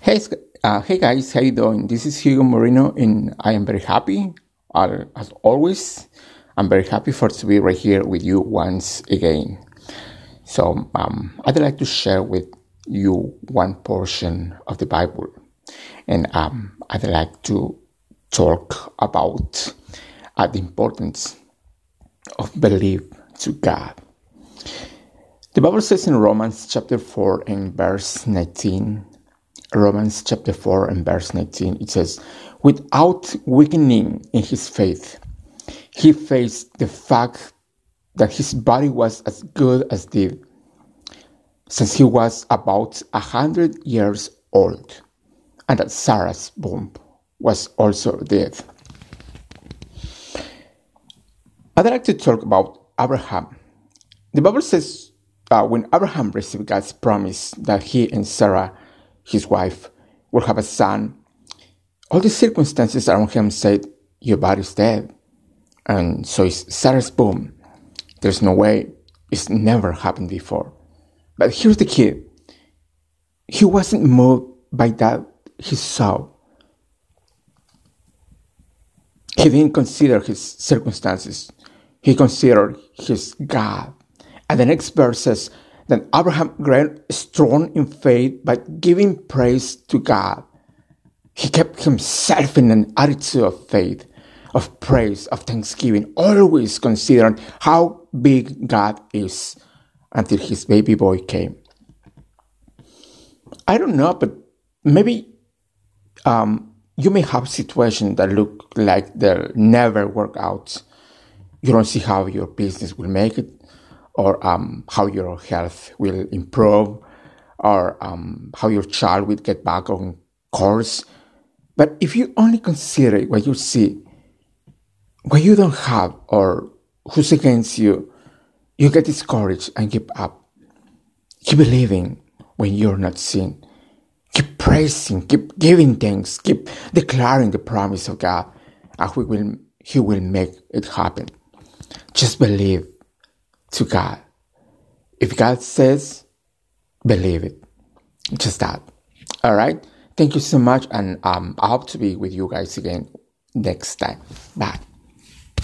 Hey, uh, hey guys, how you doing? This is Hugo Moreno, and I am very happy, as always. I'm very happy for to be right here with you once again. So, um, I'd like to share with you one portion of the Bible, and um, I'd like to talk about uh, the importance of belief to God. The Bible says in Romans chapter 4 and verse 19, Romans chapter 4 and verse 19, it says, Without weakening in his faith, he faced the fact that his body was as good as dead, since he was about a hundred years old, and that Sarah's womb was also dead. I'd like to talk about Abraham. The Bible says uh, when Abraham received God's promise that he and Sarah, his wife, will have a son, all the circumstances around him said, Your body's dead. And so it's Sarah's boom. There's no way. It's never happened before. But here's the key. He wasn't moved by that he saw. He didn't consider his circumstances. He considered his God. And the next verse says, Then Abraham grew strong in faith by giving praise to God. He kept himself in an attitude of faith, of praise, of thanksgiving, always considering how big God is until his baby boy came. I don't know, but maybe um, you may have situations that look like they'll never work out. You don't see how your business will make it, or um, how your health will improve, or um, how your child will get back on course. But if you only consider what you see, what you don't have, or who's against you, you get discouraged and give up. Keep believing when you're not seen. Keep praising, keep giving thanks, keep declaring the promise of God, and He will, he will make it happen. Just believe to God. If God says, believe it. Just that. All right. Thank you so much, and um, I hope to be with you guys again next time. Bye.